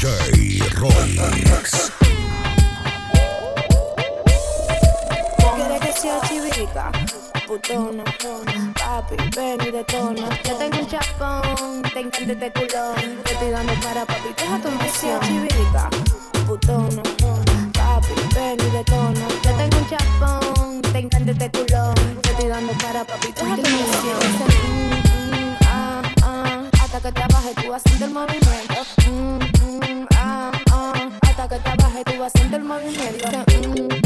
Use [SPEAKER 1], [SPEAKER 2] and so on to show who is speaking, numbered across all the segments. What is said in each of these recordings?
[SPEAKER 1] DJ Royx.
[SPEAKER 2] ¿Quieres que sea? Putona, papi, ven y detona. Yo tengo un chapón, te encanta este culón. Te estoy dando para papi, deja tu misión. chivica, putona, papi, ven y detona. Yo tengo un chapón, te encanta este culón. Te estoy dando para papi, deja tu misión. Mm, mm, ah, ah, hasta que trabaje tú haciendo el movimiento. Mm, mm, ah, ah, que
[SPEAKER 3] te baje,
[SPEAKER 4] tú vas a sentir el
[SPEAKER 3] movimiento.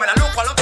[SPEAKER 3] me la lujo al otro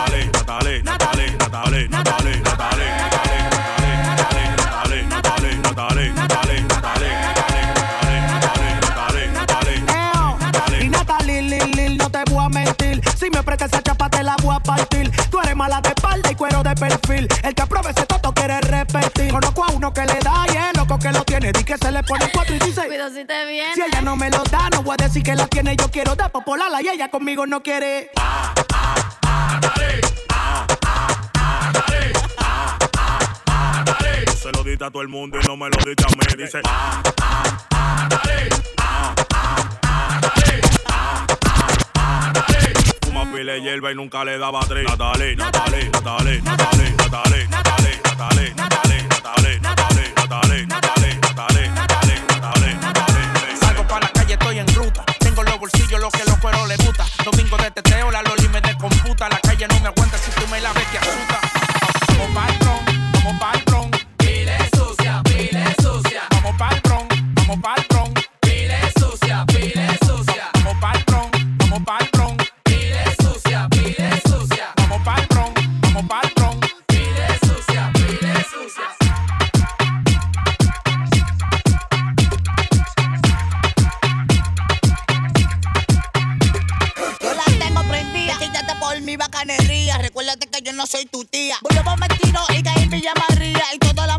[SPEAKER 5] Natalie, Natalie, Natalie, Natalie, Natalie, Natalie, Natalie, Natalie, Natalie, Natalie,
[SPEAKER 6] no te voy a mentir. Si me prestas esa chapa, te la voy a partir. Tú eres mala de espalda y cuero de perfil. El que apruebe ese toto quiere repetir. Conozco a uno que le da loco que lo tiene. Di que se le pone cuatro y dice.
[SPEAKER 4] Cuidado si te viene.
[SPEAKER 6] Si ella no me lo da, no voy a decir que la tiene. Yo quiero dar popolala y ella conmigo no quiere.
[SPEAKER 5] Se lo diste a todo el mundo y no me lo diste a mí. Dice, fuma pile de hierba y nunca le daba tres. Natalie, Natalie, Natalie, Natalie, Natalie, Natalie, Natalie, Natalie, Natalie, Natalie,
[SPEAKER 7] Salgo pa' la calle, estoy en ruta. Tengo los bolsillos, lo que los cueros les gusta. Domingo de teteo, la loli me descomputa. La calle no me aguanta, si tú me la ves te asusta.
[SPEAKER 8] Bacanería. Recuérdate que yo no soy tu tía. Voy a y caí en Villa María. Y todas las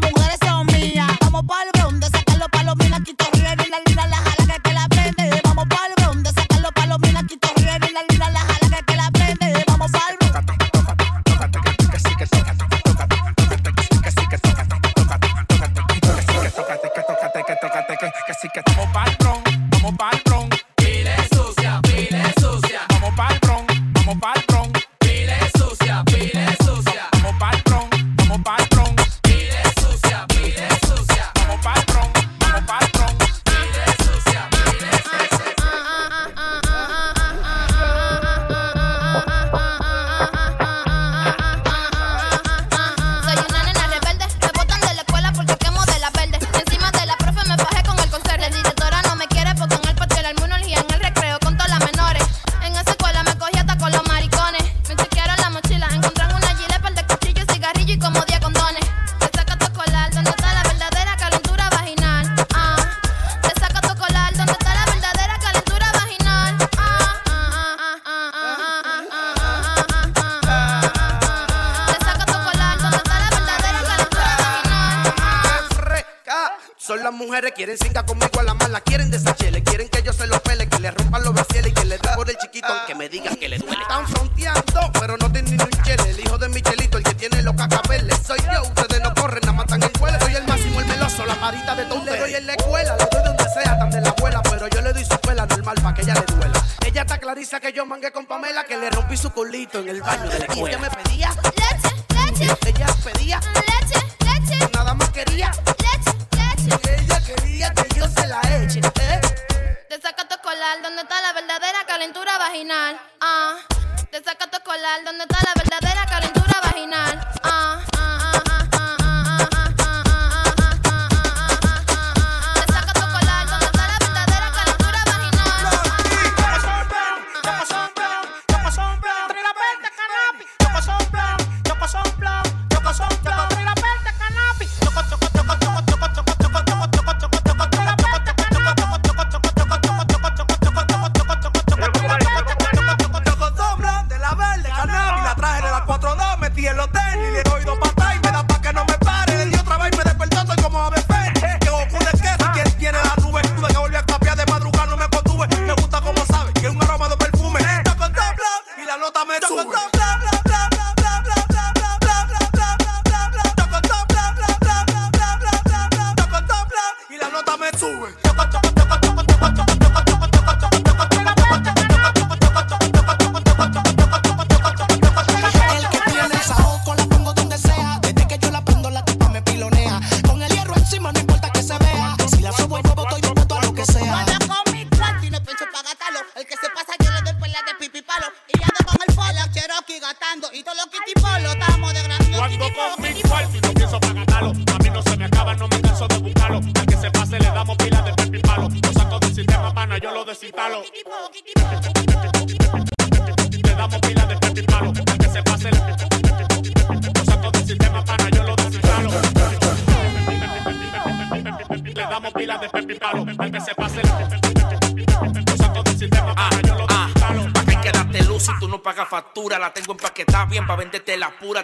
[SPEAKER 8] mujeres
[SPEAKER 9] quieren cinca conmigo a la mala, quieren desachele, quieren que yo se los pele, que le rompan los bracieles y que le da por el chiquito, aunque me digan que le duele. Están fronteando, pero no tienen ni un chele, el hijo de Michelito, el que tiene los cacabeles, soy yo, ustedes no corren, nada matan el vuelo, soy el máximo, el meloso, la parita de todo, le doy en la escuela, le doy donde sea, tan de la abuela, pero yo le doy su pela normal para que ella le duela. Ella está clarisa que yo mangué con Pamela, que le rompí su colito en el baño de la escuela. Ella me pedía
[SPEAKER 3] leche, leche,
[SPEAKER 9] ella pedía
[SPEAKER 3] leche, leche,
[SPEAKER 9] nada más quería. Ella quería que yo se la eche, ¿eh?
[SPEAKER 3] Te saca tu colar, ¿dónde está la verdadera calentura vaginal? Ah, te saca tu colar, ¿dónde está la verdadera calentura vaginal?
[SPEAKER 7] Ah, ah, ah, ah.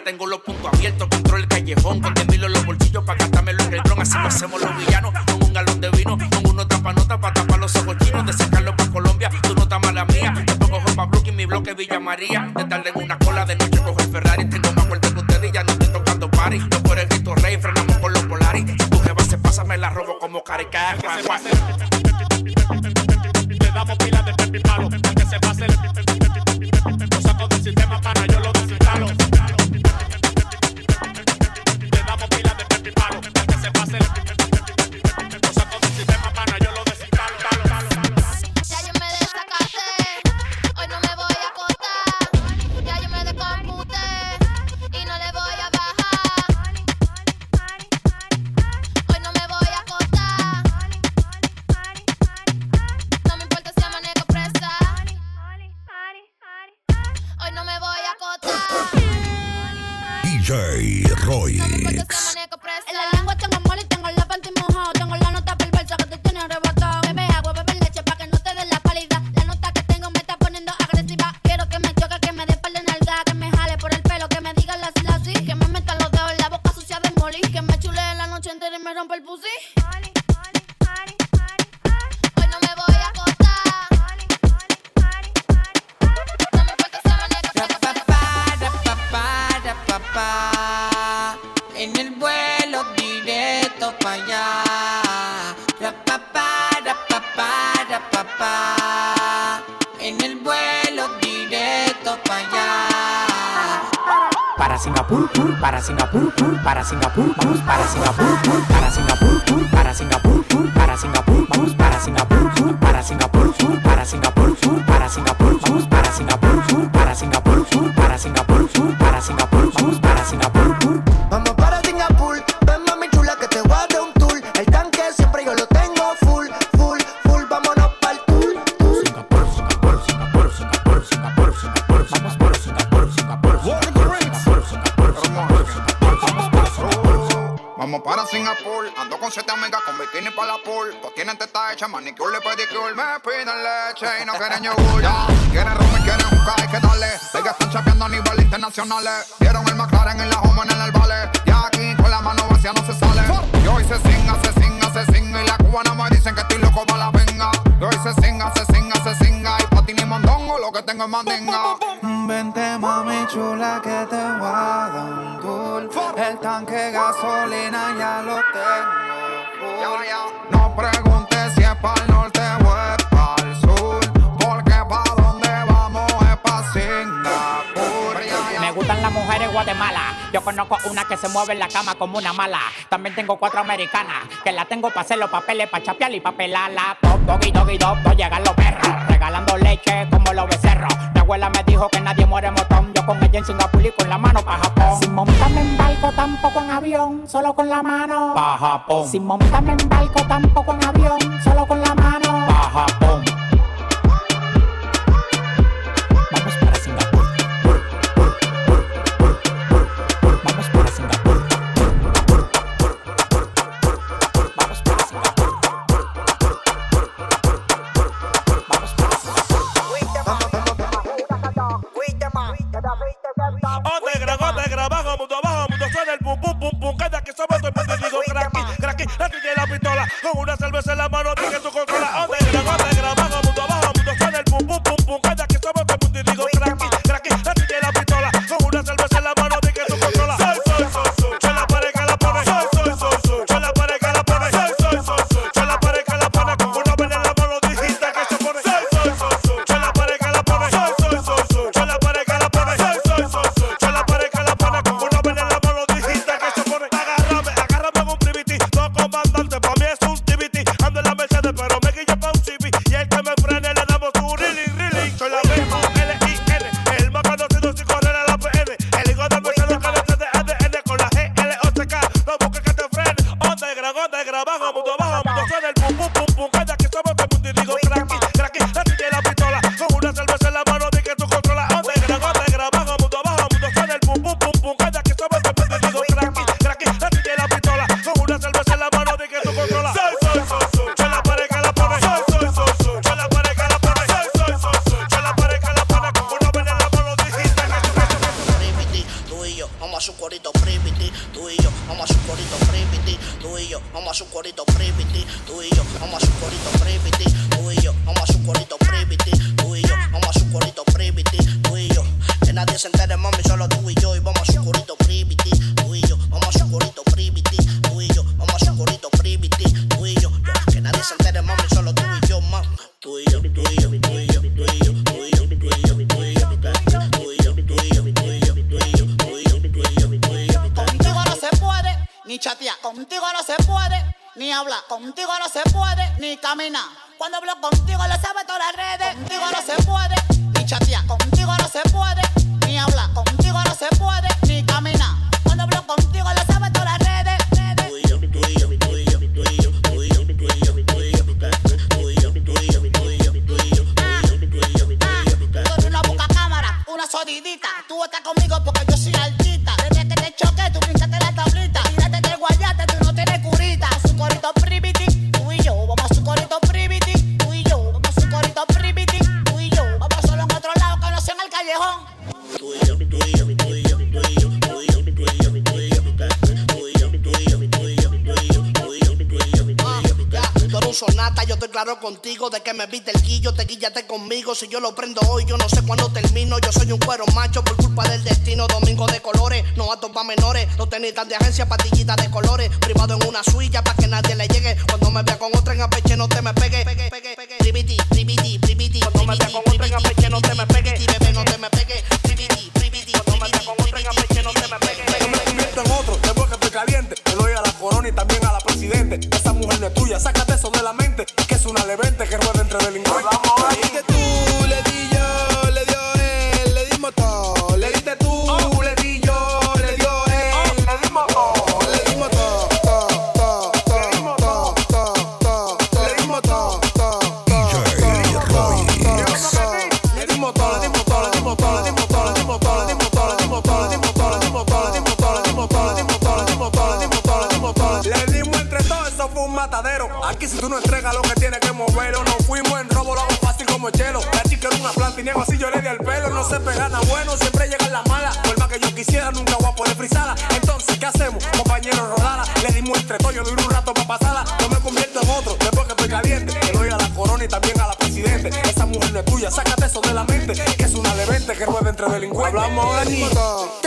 [SPEAKER 7] tengo los puntos gran año se
[SPEAKER 10] mueve en la cama como una mala. También tengo cuatro americanas que la tengo para hacer los papeles, para chapear y papelarla. Top, doggy, doggy, dog, dog, llegan los perros, regalando leche como los becerros. Mi abuela me dijo que nadie muere motón. Yo con ella en Singapur y con la mano para Japón. Sin montarme en barco, tampoco en avión, solo con la mano. Pa' Japón. Sin montarme en barco, tampoco en avión, solo con la mano.
[SPEAKER 11] yo
[SPEAKER 12] estoy claro contigo de que me viste el guillo, te guillaste conmigo. Si yo lo prendo hoy, yo no sé cuándo termino. Yo soy un cuero macho por culpa del destino. Domingo de colores, no atos pa' menores. Los tenis tan de agencia, patillitas de colores. Privado en una suya para que nadie le llegue. Cuando me vea con otra en apeche, no te me pegue. Priviti, priviti, priviti. Cuando me vea con otra en apeche, no te me pegue. Bebé, no te me pegue. Priviti, priviti, Cuando me vea con otra en apeche, no te me pegue.
[SPEAKER 13] Me convierto en otro, después que estoy caliente. Doy a la corona y también a la presidente. Esa mujer no es tuya, sácate eso de la Y también a la presidente. Esa mujer no es tuya, sácate eso de la mente. Que es una de que rueda entre delincuentes. Hablamos de
[SPEAKER 14] Nito.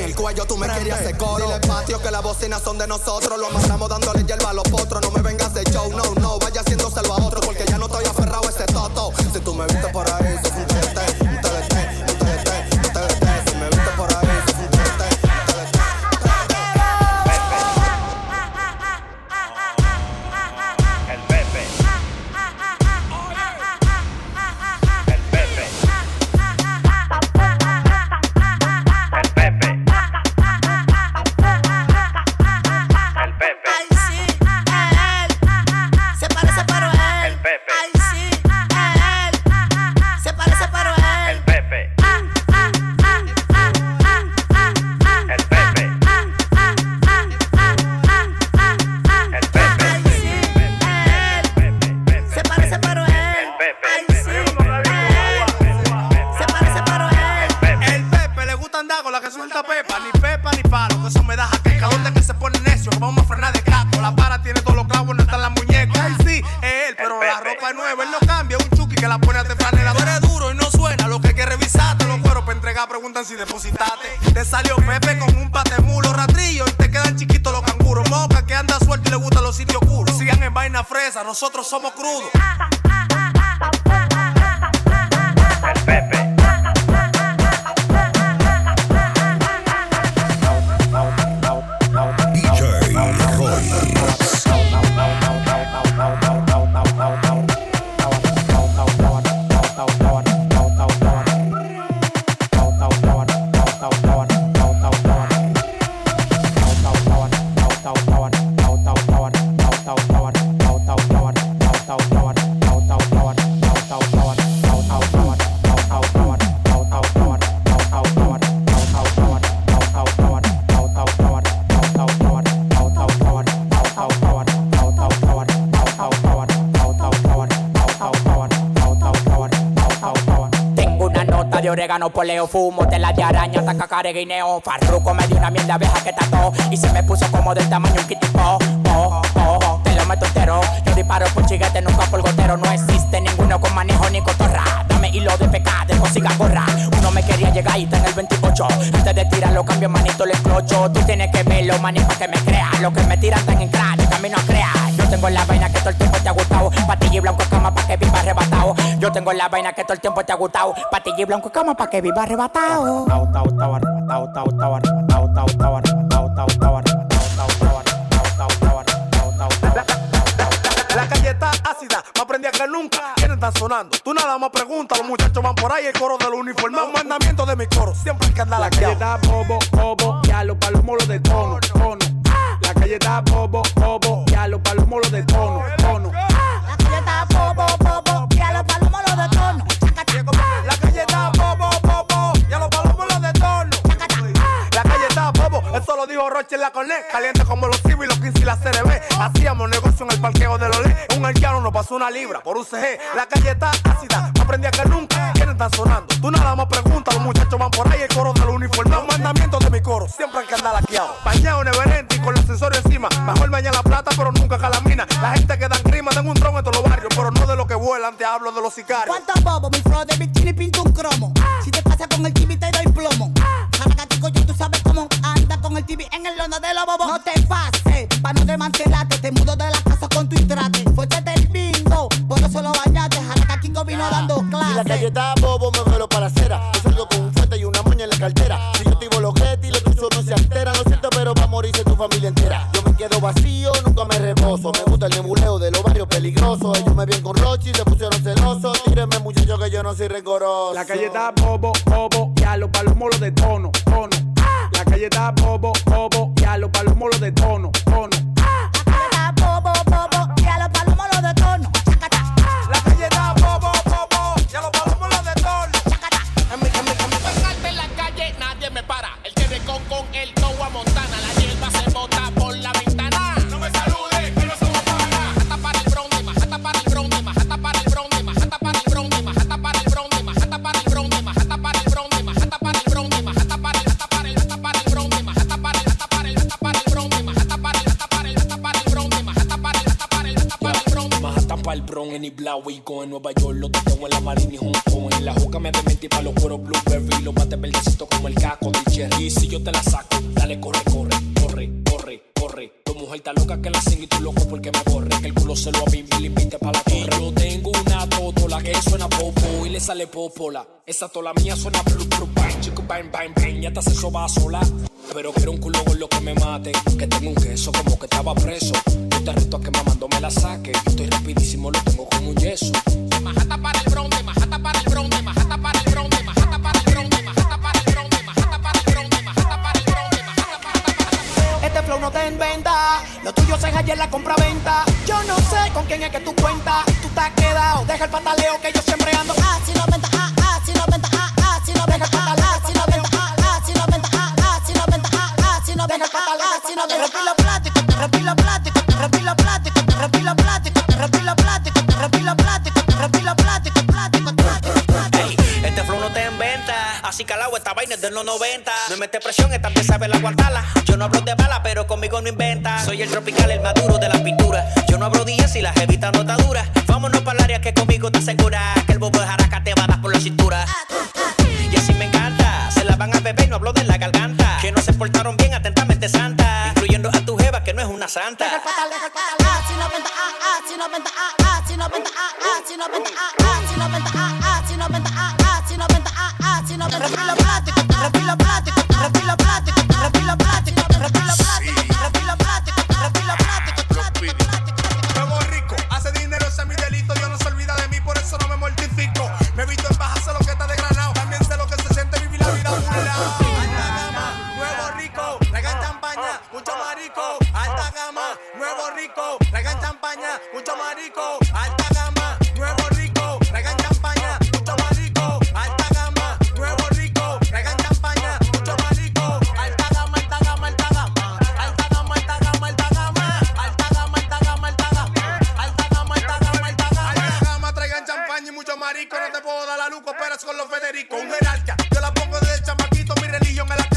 [SPEAKER 14] en el
[SPEAKER 13] cuello, tú me
[SPEAKER 15] querías hacer coro. Dile patio que las bocinas son de nosotros. Lo amarramos dándole hierba a los potros. No me vengas de show, no, no. Vaya haciéndoselo a otro porque ya no estoy aferrado a ese toto. Si tú me viste por ahí,
[SPEAKER 14] Orégano, poleo, fumo, tela de araña, taca careguineo. Farruco me dio una mierda vieja que tató y se me puso como del tamaño un kitipo. Oh, oh, te lo meto entero. Yo disparo por chiguete, nunca por gotero. No existe ninguno con manejo ni cotorra. Dame hilo de pecado, de siga. Uno me quería llegar y está en el 28. Antes de tirarlo, cambio manito, le clocho. Tú tienes que verlo, manito, que me crea. Lo que me tiran tan en crack, camino a crear. Yo tengo la vaina Yo tengo la vaina que todo el tiempo te ha gustado. Patilla y blanco cama pa' que viva arrebatado.
[SPEAKER 15] La calle está ácida, más prendida que nunca. ¿Quiénes están sonando? Tú nada más preguntas, los muchachos van por ahí, el coro de los uniformados. Un mandamiento de mi coro, siempre hay que andar
[SPEAKER 16] La calle está bobo, bobo, y a los palomos los de tono, tono. La calle está bobo, bobo, y a los palomos los de
[SPEAKER 15] Roche en la Cornet. Caliente como los Civi, los 15 y la CRB. Hacíamos negocio en el parqueo de los Le. Un arqueano nos pasó una libra por UCG. La calle está ácida, más prendida que nunca. ¿Quiénes están sonando? Tú nada más preguntas, los muchachos van por ahí, el coro de los uniformados. Un mandamiento de mi coro, siempre hay que andar laqueado. Bañado, neverente y con el ascensores encima. Mejor baña la plata, pero nunca calamina. La gente que dan crima, tengo un tron en todos los barrios, pero no de lo que vuelan, te hablo de los sicarios.
[SPEAKER 8] ¿Cuántos bobos? Mi flow de bikini pinta un cromo. TV en el lono de los bobos. No te pases, pa' no desmantelarte. Te mudo de la casa con tu intrate. Fuerte del bingo, por eso lo bañaste. Jaracatico vino dando
[SPEAKER 17] Si la
[SPEAKER 8] clases.
[SPEAKER 17] calle está bobo, me vuelo para acera. Yo salgo con un fuerte y una moña en la cartera. Si yo activo los y los tuyos no se alteran. Lo siento, pero va a morirse tu familia entera. Yo me quedo vacío, nunca me reposo. Me gusta el nebuleo de los barrios peligrosos. Ellos me ven con Rochi, se pusieron celosos. Tírenme, muchachos, que yo no soy rencoroso.
[SPEAKER 16] La calle está bobo, bobo, y a los palomos los de bobo, bobo. Y a los palomos los
[SPEAKER 18] detono. En
[SPEAKER 19] Nueva York Lo tengo en la Marina y Hong Kong En la juca me dementí pa' los cueros Blueberry Los bates verdecitos como el caco de Cherry. Si yo te la saco, dale corre, corre, corre, corre, corre. Tu mujer está loca que la sigue y tú loco porque me borre Que el culo se lo a mí y le invite pa' la torre. Yo tengo una totola que suena popo y le sale popola. Esa tola mía suena blu blu bang Chico bang bang bang, ya hasta se soba sola. Pero quiero
[SPEAKER 8] plástico, repilo plástico, repilo plástico, plástico, plástico, plástico.
[SPEAKER 20] Ey, este te esta vaina de los 90. No me mete presión, esta pieza sabe la aguantarla. Yo no hablo de bala, pero conmigo no inventa. Soy el tropical, el maduro de la pintura. Yo no abro 10 y la jevita no está. Vámonos para el área que conmigo te asegura marico, no te puedo dar la
[SPEAKER 15] luz, cooperas con los Federico. Un jerarca, yo la pongo desde el chamaquito, mi religión es la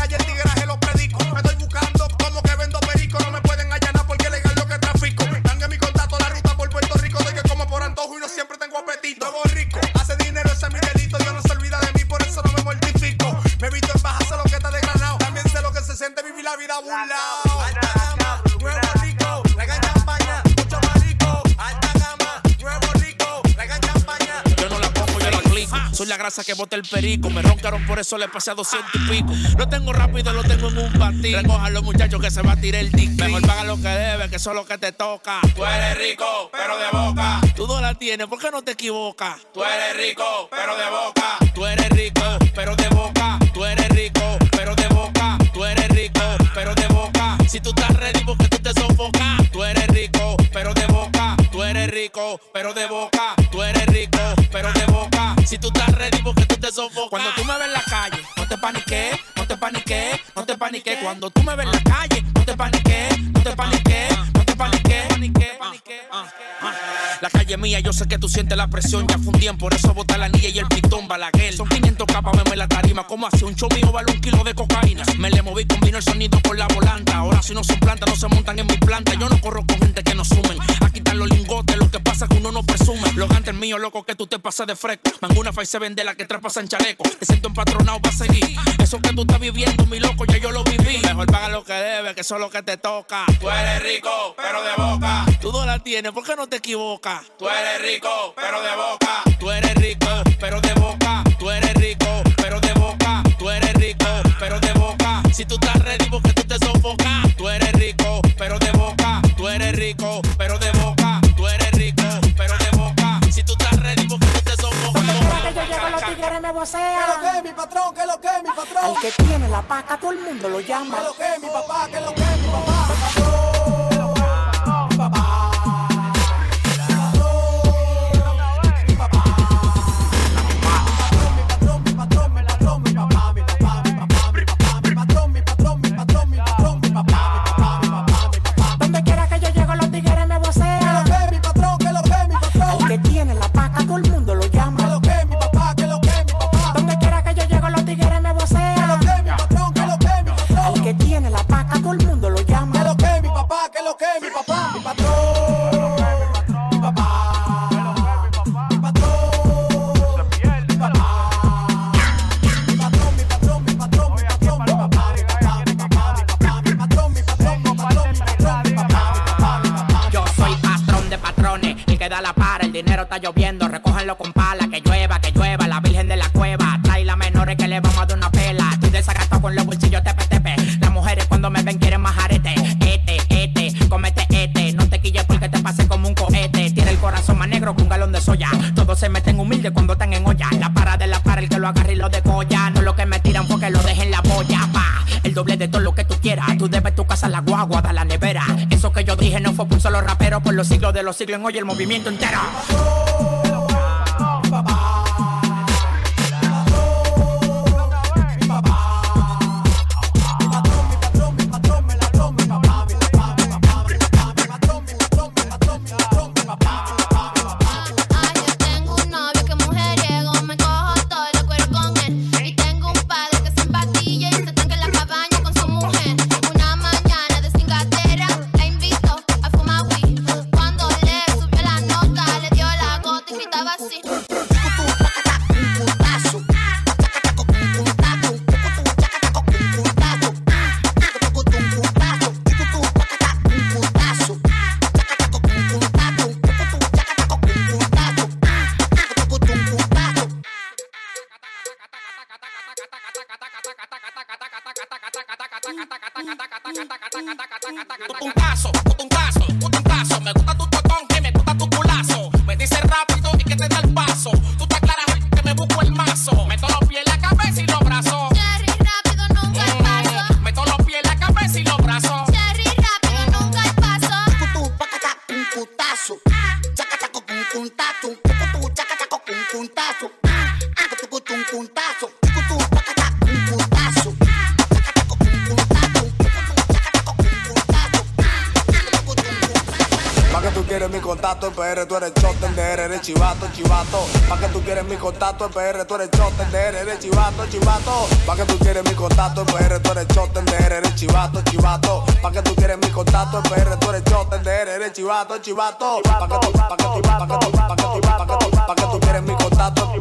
[SPEAKER 15] Que
[SPEAKER 7] bota el perico. Me roncaron, por eso le pasé a 200 y pico. Lo tengo rápido, lo tengo en un batir. Recojan los muchachos que se va a tirar el dick. Mejor paga lo que debe, que eso es lo que te toca. Tú eres rico, pero de boca. Tú no la tienes, ¿por qué no te equivocas? Tú eres rico, pero de boca. Tú eres rico, pero de boca. Tú eres rico, pero de boca. Tú eres rico, pero de boca. Si tú estás ready, porque tú te sofocas. Tú eres rico, pero de boca. Tú eres rico, pero de boca. Tú eres rico, pero de boca. Si tú estás ready, Cuando tú me ves en la calle, no te paniques, no te paniques, no te paniques. Cuando tú me ves en la calle, no te paniques, no te paniques, no te paniques. Ah. La calle mía, yo sé que tú sientes la presión. Ya fue un tiempo, por eso bota la anilla y el pitón balaguer. Son 500 capas, me la tarima. Como hace un show mío, vale un kilo de cocaína. Me le moví, combino el sonido con la volanta. Ahora si no son plantas, no se montan en mi planta. Yo no corro con gente que no sumen. Los gantes míos, loco, que tú te pasas de fresco. Manguna Fai se vende la que traspas en chaleco. Te siento empatronado para seguir. Eso que tú estás viviendo, mi loco, ya yo lo viví. Mejor paga lo que debe, que eso es lo que te toca. Tú eres rico, pero de boca. Tú no la tienes, ¿por qué no te equivocas? Tú eres rico, pero de boca. Tú eres rico, pero de boca. Tú eres rico, pero de boca. Tú eres rico, pero de boca. Si tú estás ready, porque tú te sofocas. Tú eres rico, pero de boca. Tú eres rico,
[SPEAKER 9] tigres me vocean.
[SPEAKER 21] ¿Qué lo que, mi patrón? ¿Qué lo que, mi patrón?
[SPEAKER 9] Al que tiene la paca, todo el mundo lo llama.
[SPEAKER 21] ¿Qué lo que, mi papá? ¿Qué lo que, mi papá?
[SPEAKER 9] La
[SPEAKER 14] para, el dinero está lloviendo, recójanlo con pala, que llueva, que llueva, la virgen de la cueva, trae las menores que le vamos a dar una pela, estoy desagastado con los bolsillos tepe, las mujeres cuando me ven quieren más arete, este, este, comete este, no te quilles porque te pase como un cohete, tiene el corazón más negro que un galón de soya, todos se meten humildes cuando están en olla, la para de la para, el que lo agarre y lo decolla, no lo que me tiran porque lo dejen la boya, pa, el doble de todo lo que tú quieras, tú debes tu casa, la guagua, da la nevera, eso que yo dije no fue por solo rapero, por los siglos de los siglos en hoy el movimiento entero.
[SPEAKER 18] Putuntazo. Me gusta tu totón, que me gusta tu culazo. Me dice rápido y que te da el paso. Tú
[SPEAKER 15] PR, tú eres chotender, eres chivato, chivato. Pa' que tú quieres mi contacto en PR, tú eres chotender, eres chivato, chivato. Pa' que tú quieres mi contacto en PR, tú eres chotender, eres chivato, chivato. Pa' que tú quieres mi contacto en PR, tú eres chotender, eres chivato, chivato. Pa' que tú, pa' que tú, pa' que tú, pa' que tú, pa' que tú, pa' que tú quieres mi contacto,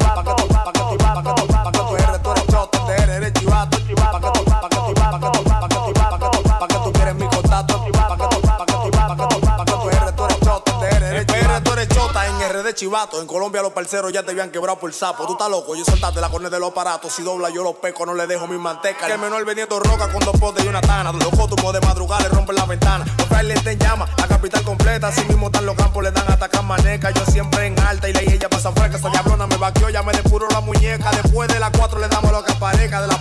[SPEAKER 15] En Colombia los parceros ya te habían quebrado por sapo. Tú estás loco, yo soltaste la cornea de los aparatos. Si dobla yo los peco, no le dejo mi manteca. Que el menor vendiendo roca con dos potes y una tana. Los cótumos de madrugada le rompen la ventana. Los trailers te llama, la capital completa. Así mismo están los campos, le dan atacar maneca. Yo siempre en alta y la ella pasa fresca. Esa diablona me vaqueó, ya me depuró la muñeca. Después de las cuatro le damos lo que aparezca. De la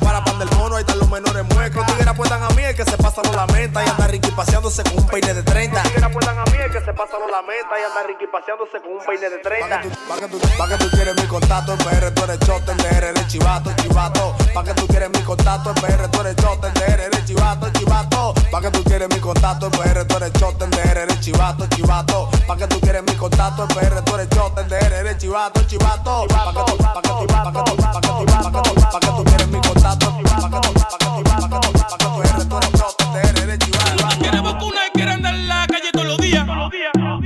[SPEAKER 15] lamenta. Y anda Ricky paseándose con un peine de 30. Los tigres apuestan a mí, el que se pasa no lamenta. Y anda Ricky paseándose con un peine de 30. Pa' que tú, pa' que tú quieres mi contacto en PR, tú eres chotender, eres chivato, chivato. Pa' que tú quieres mi contacto en PR, tú eres chotender, eres chivato, chivato. Pa' que tú quieres mi contacto en PR, tú eres chotender, eres chivato, chivato. Pa' que tú quieres mi contacto en PR, tú eres chotender, eres chivato, chivato. Pa' que tú, pa' que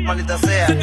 [SPEAKER 15] Maldita sea.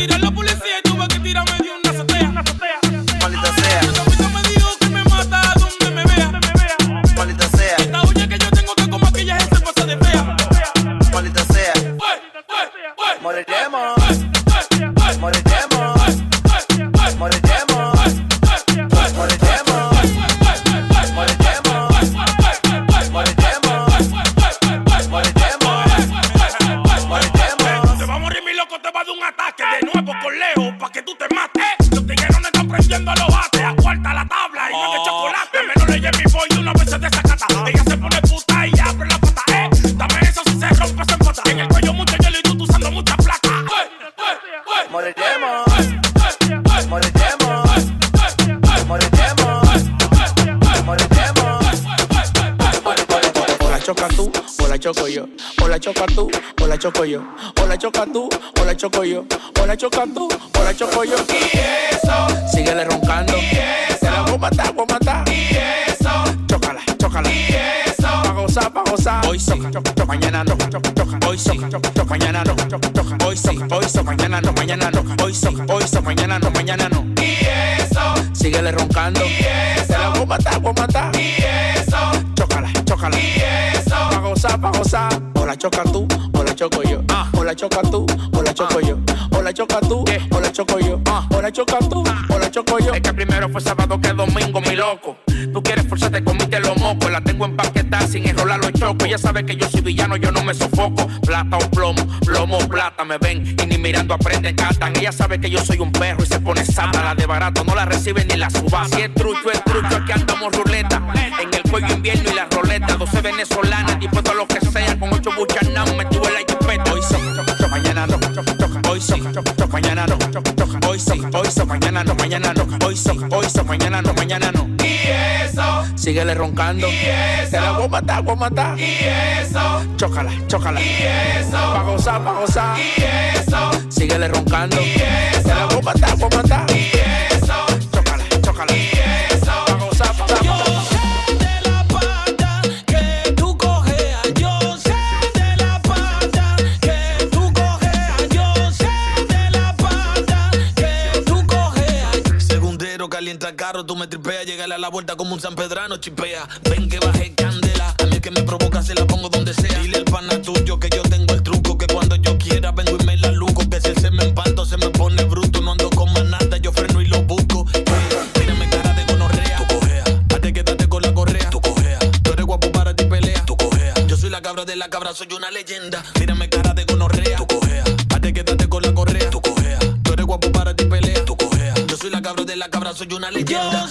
[SPEAKER 7] Choco yo. O la choca tú, o la choco yo. O la choca tú, o la choco yo. Y eso. Síguele roncando. Y eso. La voy a matar, voy a matar. Y eso. Chócala, chócala. Y eso. Pa' gozar, pa' gozar. Hoy sí, choca, mañana no, choca. Hoy sí, choca, mañana no, choca, choca. Hoy sí, hoy sí, mañana no, mañana no. Hoy sí, hoy sí, mañana no, mañana no. Y eso. Síguele roncando. Y eso. La voy a matar, voy a matar. Y eso. Chócala, chócala. Y eso. Pa' gozar, pa' gozar. O la choca tú, choco yo. Ah. O la choca tú, o la choco yo. O la choca tú, o la choco yo. Ah. O la choca tú, o la choco yo. Es que primero fue sábado que domingo, mi loco. Tú quieres forzarte, comiste los mocos. La tengo empaquetada sin enrolar los chocos. Ya sabes que yo soy villano, yo no me sofoco. Plata o plomo, plomo o plata me ven. Y ni mirando aprenden, catan. Ella sabe que yo soy un perro y se pone santa. La de barato no la reciben ni la suba. Si es trucho, es trucho, aquí andamos ruleta. En el cuello invierno y la roleta. 12 venezolanas, dispuesto a lo choca, mañana no. Hoy son, hoy son, mañana no, mañana no. Hoy son, hoy son, mañana no, mañana no. Y eso. Síguele roncando. Y eso. Te la voy a matar, voy a matar. Y eso. Chócala, chócala. Y eso. Pa' gozar, pa' gozar. Y eso. Síguele roncando. Y eso. Te la voy a matar, voy a matar. Y eso. Chócala, chócala. Y
[SPEAKER 22] llegale a la vuelta como un San Pedrano, chipea. Ven que baje candela, a mí que me provoca se la pongo donde sea. Dile al pana tuyo que yo tengo el truco, que cuando yo quiera vengo y me la luco, que si él se me empanto se me pone bruto, no ando con más nada, yo freno y lo busco. Hey, mírame cara de gonorrea, tú cojeas. Hazte quédate con la correa, tú cojeas. Tú eres guapo para ti pelea, tú cojeas. Yo soy la cabra de la cabra, soy una leyenda. Mírame cara de gonorrea, tú cojeas. Hazte quédate con la correa, tú cojeas. Tú eres guapo para ti pelea, tú cojeas. Yo soy la cabra de la cabra, soy una leyenda.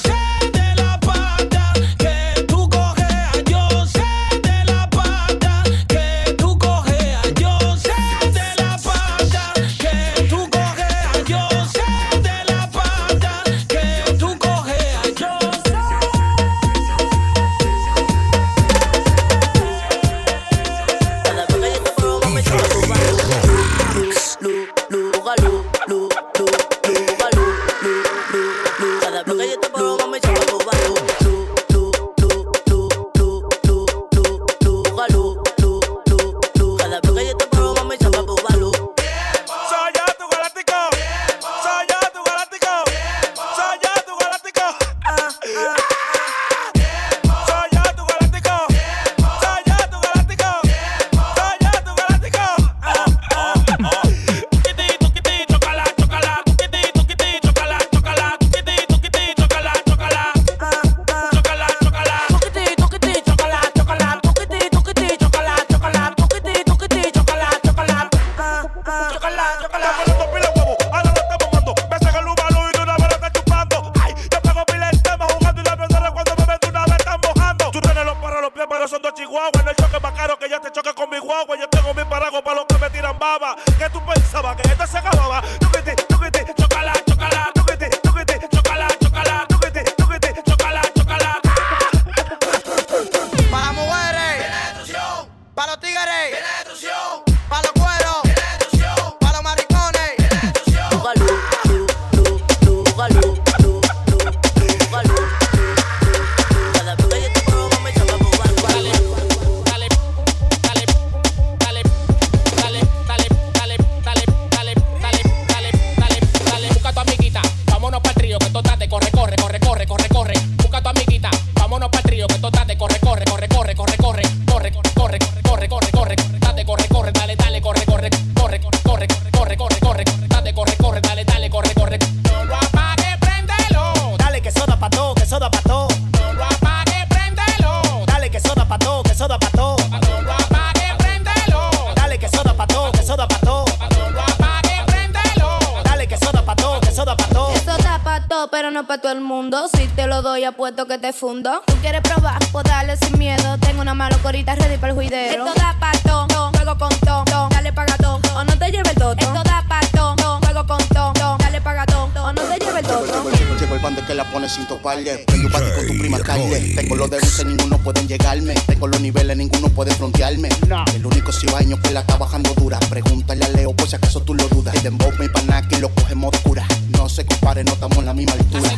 [SPEAKER 2] Doy, apuesto que te fundo. Tú quieres probar, pues dale sin miedo. Tengo una mala corita ready para el juidero. Esto da pa' todo, juego con todo. Dale paga todo, o no te lleve el toto. Esto da pa' todo, juego con todo. Dale paga todo, o no te lleve el toto.
[SPEAKER 23] Llegó el, bande que la pone sin toparle. Tengo un con tu prima Carle. Tengo los de dulce, ninguno pueden llegarme. Tengo los niveles, ninguno puede frontearme. El único cibaño que la está bajando dura. Pregúntale a Leo por si acaso tú lo dudas. El dembow mi pana que lo cogemos oscura. No se compare, no estamos en la misma altura.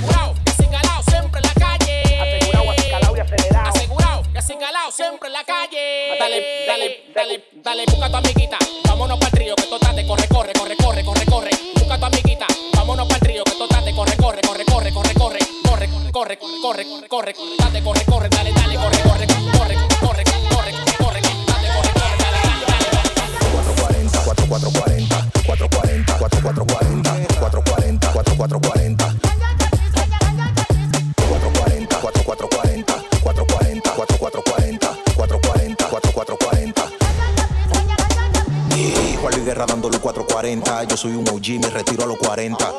[SPEAKER 18] Corre, corre, corre, corre, dale, dale, corre, corre, corre, corre, corre, corre, dale, corre, corre, dale, dale, dale.
[SPEAKER 24] 4440, 440, 4440, 440, 4440. 440, 4440, 440, 4440, 440, 4440. Y Juan Luis Guerra dándole 440. Yo soy un OG, me retiro a los 40.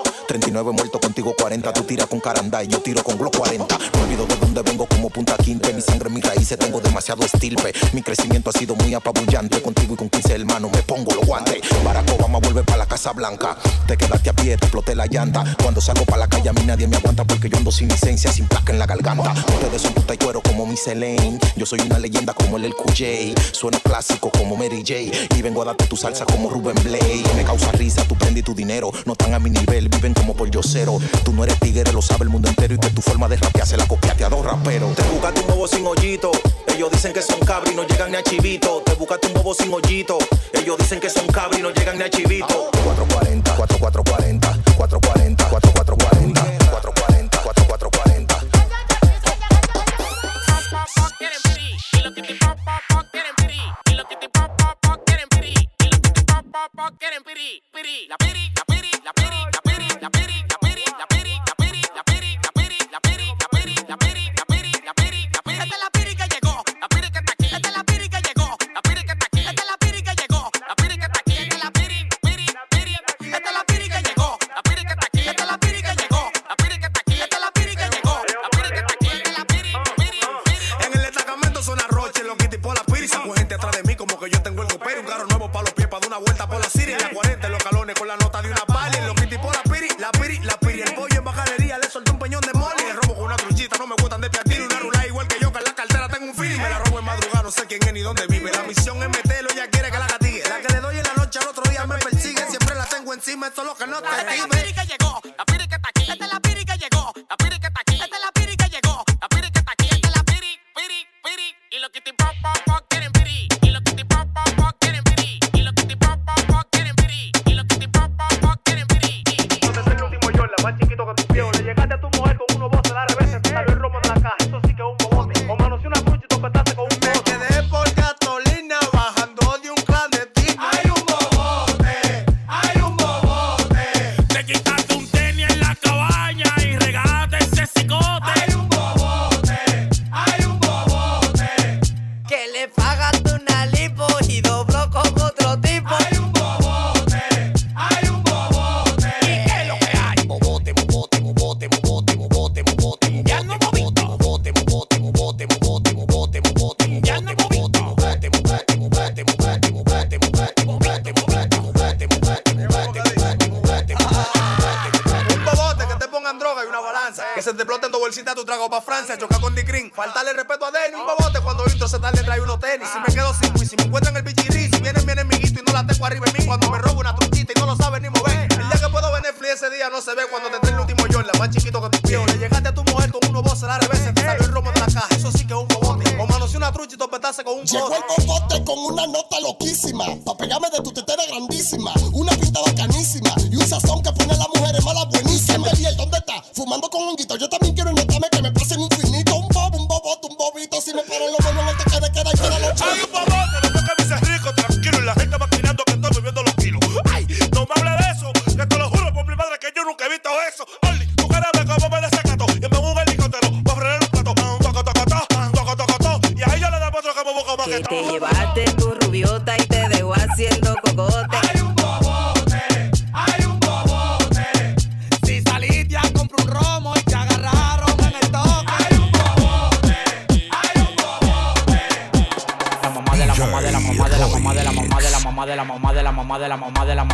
[SPEAKER 24] 39 muerto contigo 40. Tú tiras con caranda y yo tiro con Glock 40. No olvido de dónde vengo como punta quinte. Mi sangre, mis raíces, tengo demasiado estilpe. Mi crecimiento ha sido muy apabullante. Contigo y con 15 hermanos me pongo los guantes. Barack Obama vuelve para la Casa Blanca. Te quedaste a pie, te exploté la llanta. Cuando salgo para la calle a mí nadie me aguanta porque yo ando sin licencia, sin placa en la garganta. Ustedes son puta y cuero como mi Elaine. Yo soy una leyenda como el El QJ. Sueno clásico como Mary J. Y vengo a darte tu salsa como Ruben Blade. Me causa risa, tú prendí tu dinero. No están a mi nivel, viven como por yo cero. Tú no eres tigre, lo sabe el mundo entero. Y que tu forma de rapear se la copiaste a dos raperos. Te buscaste un bobo sin hoyito. Ellos dicen que son cabri y no llegan ni a chivito. Te buscaste un bobo sin hoyito. Ellos dicen que son cabri y no llegan ni a chivito. 440, 4440, 440, 4440, 440, 4440.
[SPEAKER 15] En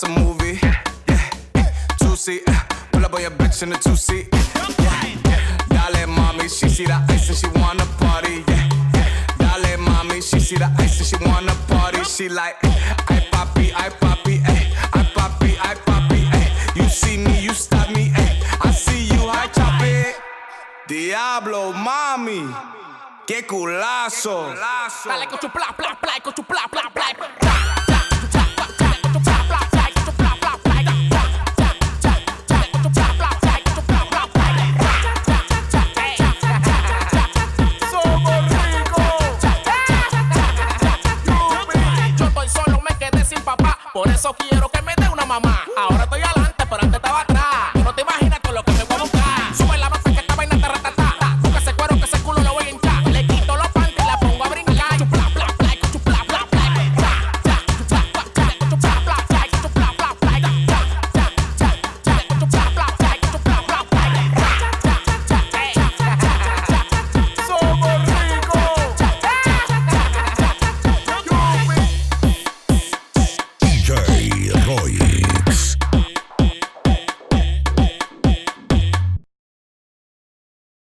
[SPEAKER 21] the awesome movie. Yeah, two seat, uh, pull up on your bitch in the two seat. Yeah, dale mommy, she see the ice and she wanna party. Yeah, dale mommy, she see the ice and she wanna party. She like, ay papi, ay papi, ay, ay papi, ay papi, ay. You see me, you stop me, ay. I see you, I chop it. Diablo, mami, qué culazo.
[SPEAKER 18] Dale con tu pla, pla, pla, con tu pla, pla, pla.